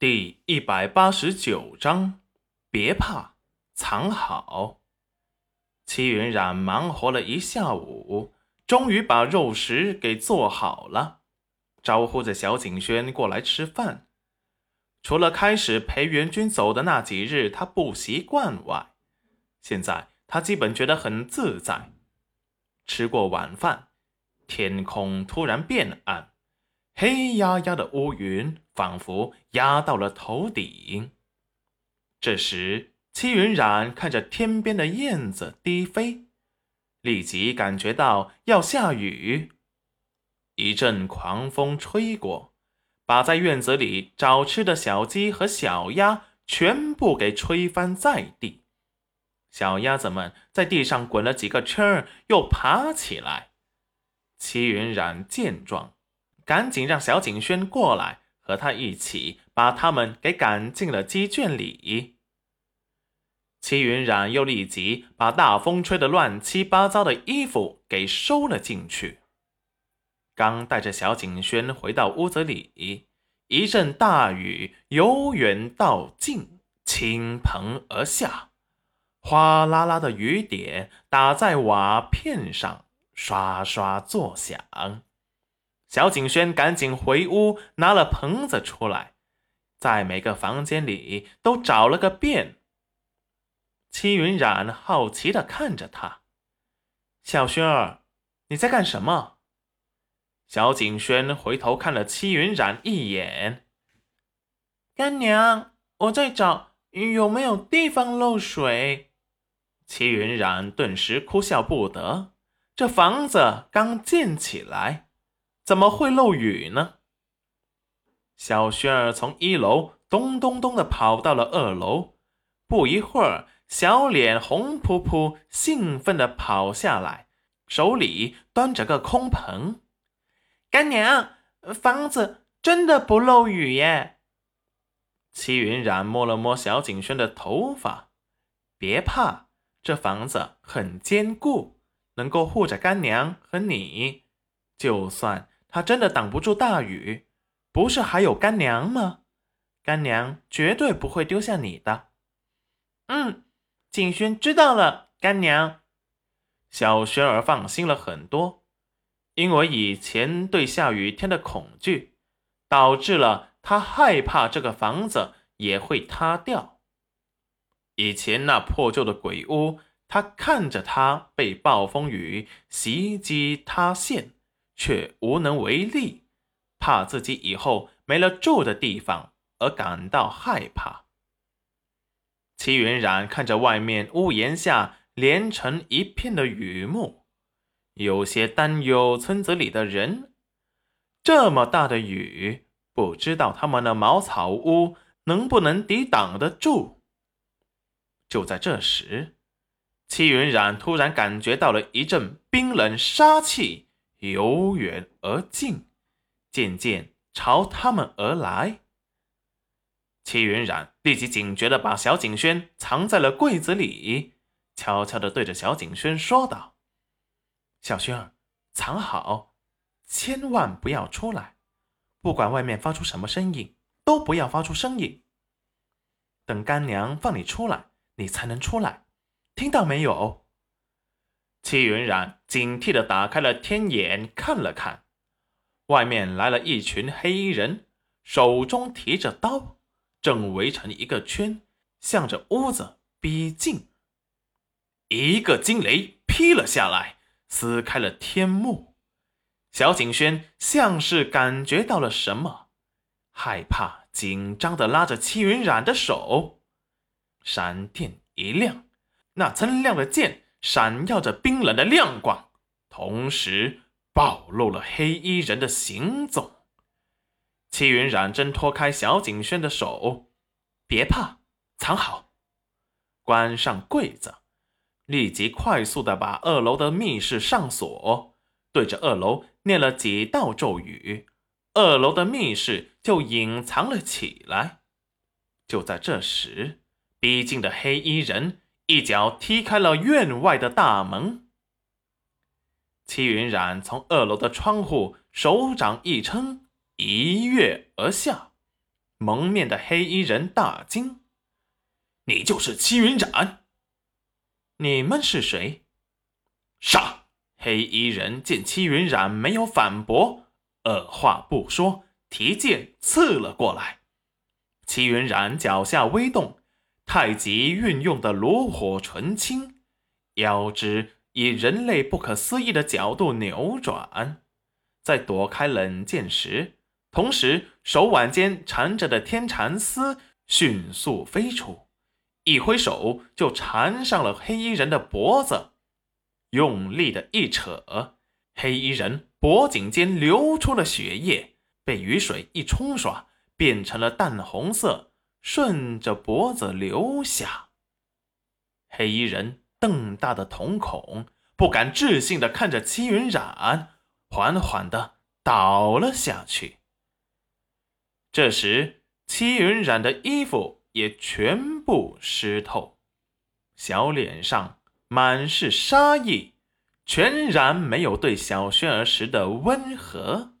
第一百八十九章，别怕，藏好。戚云染忙活了一下午，终于把肉食给做好了，招呼着小景轩过来吃饭。除了开始陪元军走的那几日他不习惯外，现在他基本觉得很自在。吃过晚饭，天空突然变暗。黑压压的乌云仿佛压到了头顶。这时，戚云染看着天边的燕子低飞，立即感觉到要下雨。一阵狂风吹过，把在院子里找吃的小鸡和小鸭全部给吹翻在地。小鸭子们在地上滚了几个圈儿，又爬起来。戚云染见状。赶紧让小景轩过来，和他一起把他们给赶进了鸡圈里。齐云染又立即把大风吹得乱七八糟的衣服给收了进去。刚带着小景轩回到屋子里，一阵大雨由远到近倾盆而下，哗啦啦的雨点打在瓦片上，刷刷作响。小景轩赶紧回屋，拿了盆子出来，在每个房间里都找了个遍。戚云染好奇的看着他：“小轩儿，你在干什么？”小景轩回头看了戚云染一眼：“干娘，我在找有没有地方漏水。”戚云染顿时哭笑不得，这房子刚建起来。怎么会漏雨呢？小轩儿从一楼咚咚咚的跑到了二楼，不一会儿，小脸红扑扑，兴奋的跑下来，手里端着个空盆。干娘，房子真的不漏雨耶！齐云染摸了摸小景轩的头发，别怕，这房子很坚固，能够护着干娘和你，就算。他真的挡不住大雨，不是还有干娘吗？干娘绝对不会丢下你的。嗯，景轩知道了，干娘。小轩儿放心了很多，因为以前对下雨天的恐惧，导致了他害怕这个房子也会塌掉。以前那破旧的鬼屋，他看着它被暴风雨袭击塌陷。却无能为力，怕自己以后没了住的地方而感到害怕。齐云染看着外面屋檐下连成一片的雨幕，有些担忧村子里的人。这么大的雨，不知道他们的茅草屋能不能抵挡得住。就在这时，齐云染突然感觉到了一阵冰冷杀气。由远而近，渐渐朝他们而来。齐云冉立即警觉的把小景轩藏在了柜子里，悄悄的对着小景轩说道：“小轩儿，藏好，千万不要出来，不管外面发出什么声音，都不要发出声音。等干娘放你出来，你才能出来，听到没有？”戚云染警惕地打开了天眼，看了看，外面来了一群黑衣人，手中提着刀，正围成一个圈，向着屋子逼近。一个惊雷劈了下来，撕开了天幕。小景轩像是感觉到了什么，害怕、紧张地拉着戚云染的手。闪电一亮，那锃亮的剑。闪耀着冰冷的亮光，同时暴露了黑衣人的行踪。戚云染挣脱开小景轩的手，别怕，藏好，关上柜子，立即快速的把二楼的密室上锁，对着二楼念了几道咒语，二楼的密室就隐藏了起来。就在这时，逼近的黑衣人。一脚踢开了院外的大门，齐云染从二楼的窗户手掌一撑，一跃而下，蒙面的黑衣人大惊：“你就是齐云染？你们是谁？”杀！黑衣人见齐云染没有反驳，二话不说，提剑刺了过来。齐云染脚下微动，太极运用的炉火纯青，腰肢以人类不可思议的角度扭转，在躲开冷箭时，同时手腕间缠着的天蚕丝迅速飞出，一挥手就缠上了黑衣人的脖子。用力的一扯，黑衣人脖颈间流出了血液，被雨水一冲刷，变成了淡红色，顺着脖子流下。黑衣人瞪大的瞳孔，不敢置信的看着戚云染，缓缓的倒了下去。这时，戚云染的衣服也全部湿透，小脸上。满是杀意，全然没有对小轩儿时的温和。